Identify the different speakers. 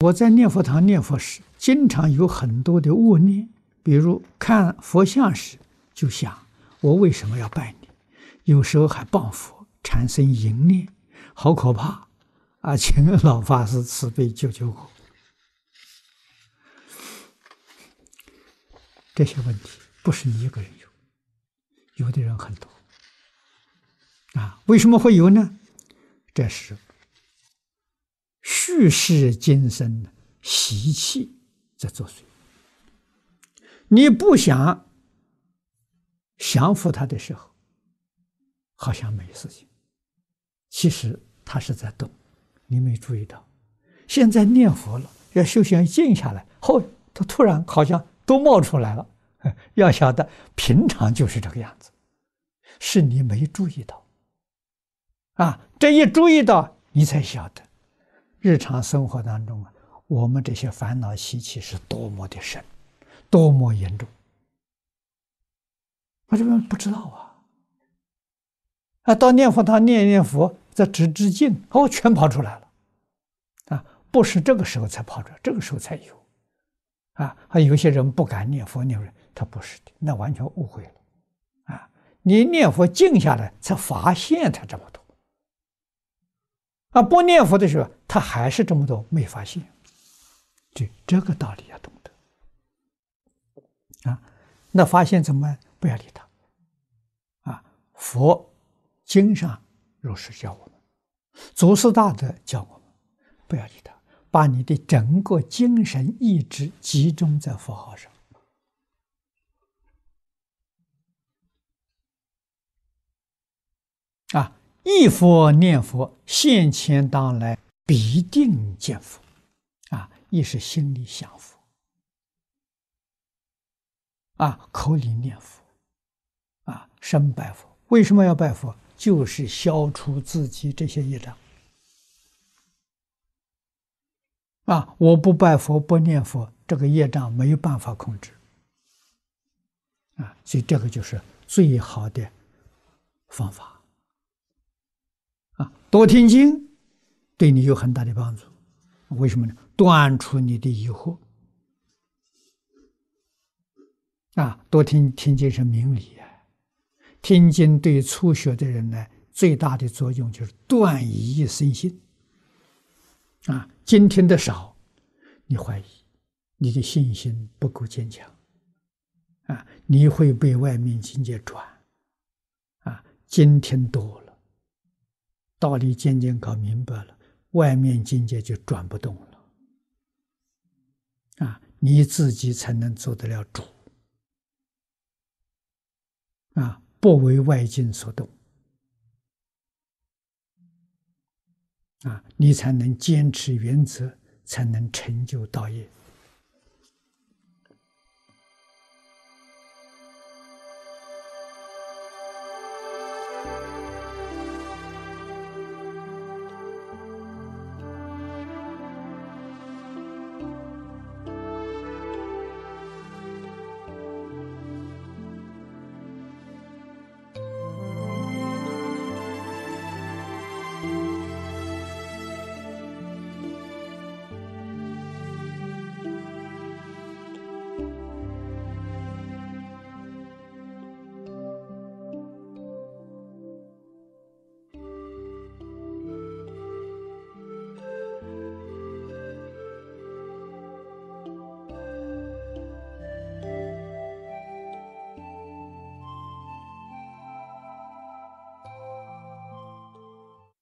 Speaker 1: 我在念佛堂念佛时，经常有很多的恶念，比如看佛像时就想：我为什么要拜你？有时候还谤佛，产生淫念，好可怕！啊，请老法师慈悲救救我。这些问题不是你一个人有，有的人很多。啊，为什么会有呢？这是。叙事今生的习气在作祟。你不想降伏他的时候，好像没事情，其实他是在动，你没注意到。现在念佛了，要修行静下来，后他突然好像都冒出来了。要晓得，平常就是这个样子，是你没注意到。啊，这一注意到，你才晓得。日常生活当中啊，我们这些烦恼习气是多么的深，多么严重。我这边不知道啊，啊，到念佛堂念一念佛，在直直静，哦，全跑出来了，啊，不是这个时候才跑出来，这个时候才有，啊，还有些人不敢念佛念佛，他不是的，那完全误会了，啊，你念佛静下来，才发现他这么多。啊，不念佛的时候，他还是这么多没发现，这这个道理要懂得啊。那发现怎么办？不要理他啊。佛经上如是教我们，祖师大德教我们，不要理他，把你的整个精神意志集中在佛号上啊。一佛念佛，现前当来必定见佛，啊！亦是心里想佛，啊，口里念佛，啊，身拜佛。为什么要拜佛？就是消除自己这些业障。啊，我不拜佛不念佛，这个业障没有办法控制。啊，所以这个就是最好的方法。多听经，对你有很大的帮助。为什么呢？断除你的疑惑。啊，多听听经是明理啊。听经对初学的人呢，最大的作用就是断疑生信。啊，经听的少，你怀疑，你的信心不够坚强。啊，你会被外面境界转。啊，经听多。道理渐渐搞明白了，外面境界就转不动了，啊，你自己才能做得了主，啊，不为外境所动，啊，你才能坚持原则，才能成就道业。